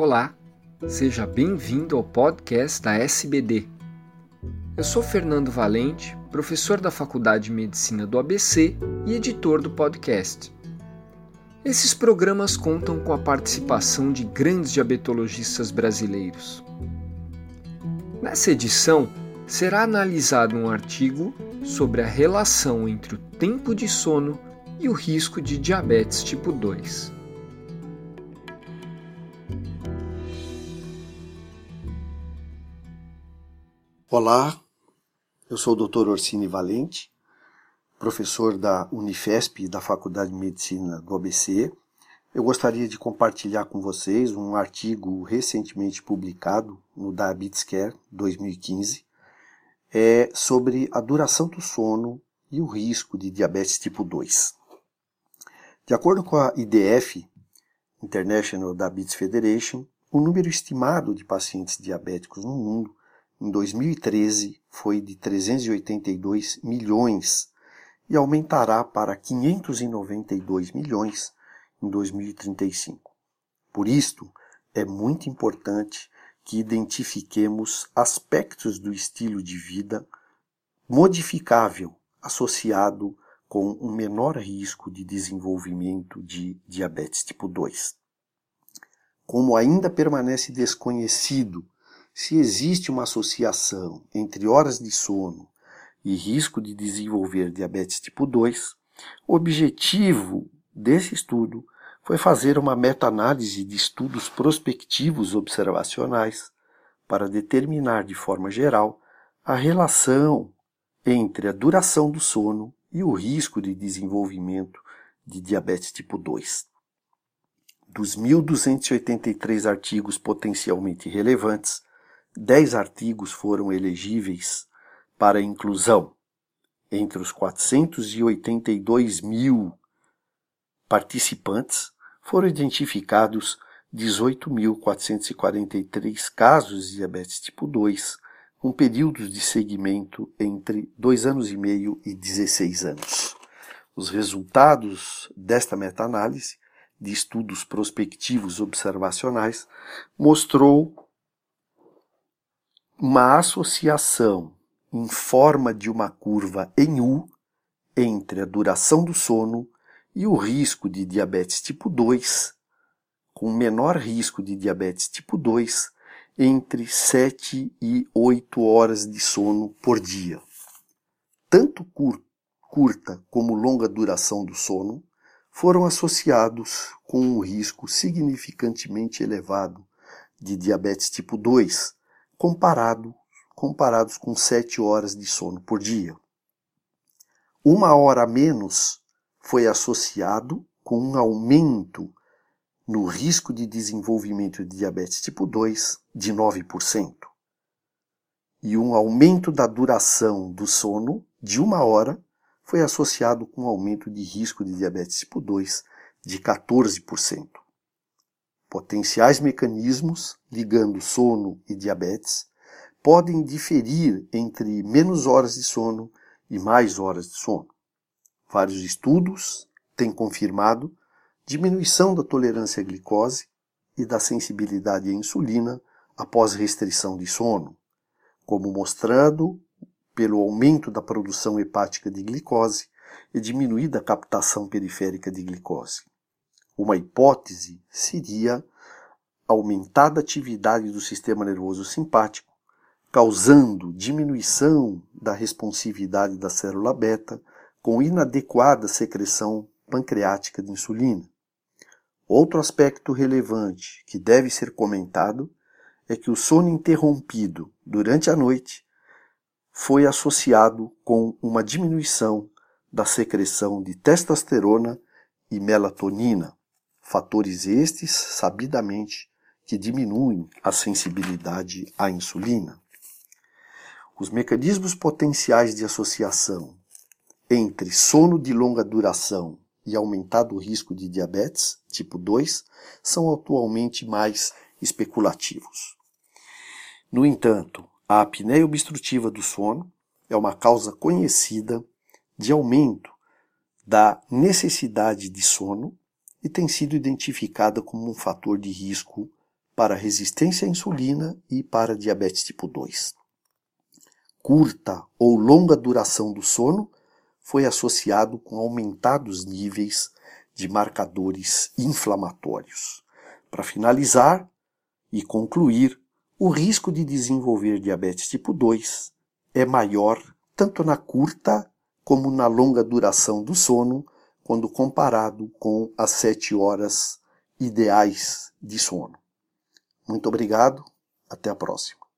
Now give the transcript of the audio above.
Olá, seja bem-vindo ao podcast da SBD. Eu sou Fernando Valente, professor da Faculdade de Medicina do ABC e editor do podcast. Esses programas contam com a participação de grandes diabetologistas brasileiros. Nessa edição, será analisado um artigo sobre a relação entre o tempo de sono e o risco de diabetes tipo 2. Olá, eu sou o Dr. Orsini Valente, professor da Unifesp da Faculdade de Medicina do ABC. Eu gostaria de compartilhar com vocês um artigo recentemente publicado no Diabetes Care 2015 é sobre a duração do sono e o risco de diabetes tipo 2. De acordo com a IDF, International Diabetes Federation, o número estimado de pacientes diabéticos no mundo em 2013 foi de 382 milhões e aumentará para 592 milhões em 2035. Por isto, é muito importante que identifiquemos aspectos do estilo de vida modificável associado com um menor risco de desenvolvimento de diabetes tipo 2. Como ainda permanece desconhecido se existe uma associação entre horas de sono e risco de desenvolver diabetes tipo 2, o objetivo desse estudo foi fazer uma meta-análise de estudos prospectivos observacionais para determinar de forma geral a relação entre a duração do sono e o risco de desenvolvimento de diabetes tipo 2. Dos 1.283 artigos potencialmente relevantes, 10 artigos foram elegíveis para inclusão. Entre os 482 mil participantes, foram identificados 18.443 casos de diabetes tipo 2, com períodos de segmento entre 2 anos e meio e 16 anos. Os resultados desta meta-análise de estudos prospectivos observacionais mostrou uma associação em forma de uma curva em U entre a duração do sono e o risco de diabetes tipo 2, com menor risco de diabetes tipo 2 entre 7 e 8 horas de sono por dia. Tanto curta como longa duração do sono foram associados com um risco significantemente elevado de diabetes tipo 2, comparado, comparados com 7 horas de sono por dia. Uma hora a menos foi associado com um aumento no risco de desenvolvimento de diabetes tipo 2 de 9%, e um aumento da duração do sono de uma hora foi associado com um aumento de risco de diabetes tipo 2 de 14% potenciais mecanismos ligando sono e diabetes podem diferir entre menos horas de sono e mais horas de sono. Vários estudos têm confirmado diminuição da tolerância à glicose e da sensibilidade à insulina após restrição de sono, como mostrado pelo aumento da produção hepática de glicose e diminuída captação periférica de glicose. Uma hipótese seria aumentada atividade do sistema nervoso simpático, causando diminuição da responsividade da célula beta com inadequada secreção pancreática de insulina. Outro aspecto relevante que deve ser comentado é que o sono interrompido durante a noite foi associado com uma diminuição da secreção de testosterona e melatonina, fatores estes, sabidamente, que diminuem a sensibilidade à insulina. Os mecanismos potenciais de associação entre sono de longa duração e aumentado risco de diabetes tipo 2 são atualmente mais especulativos. No entanto, a apneia obstrutiva do sono é uma causa conhecida de aumento da necessidade de sono e tem sido identificada como um fator de risco para resistência à insulina e para diabetes tipo 2. Curta ou longa duração do sono foi associado com aumentados níveis de marcadores inflamatórios. Para finalizar e concluir, o risco de desenvolver diabetes tipo 2 é maior tanto na curta como na longa duração do sono, quando comparado com as 7 horas ideais de sono. Muito obrigado, até a próxima.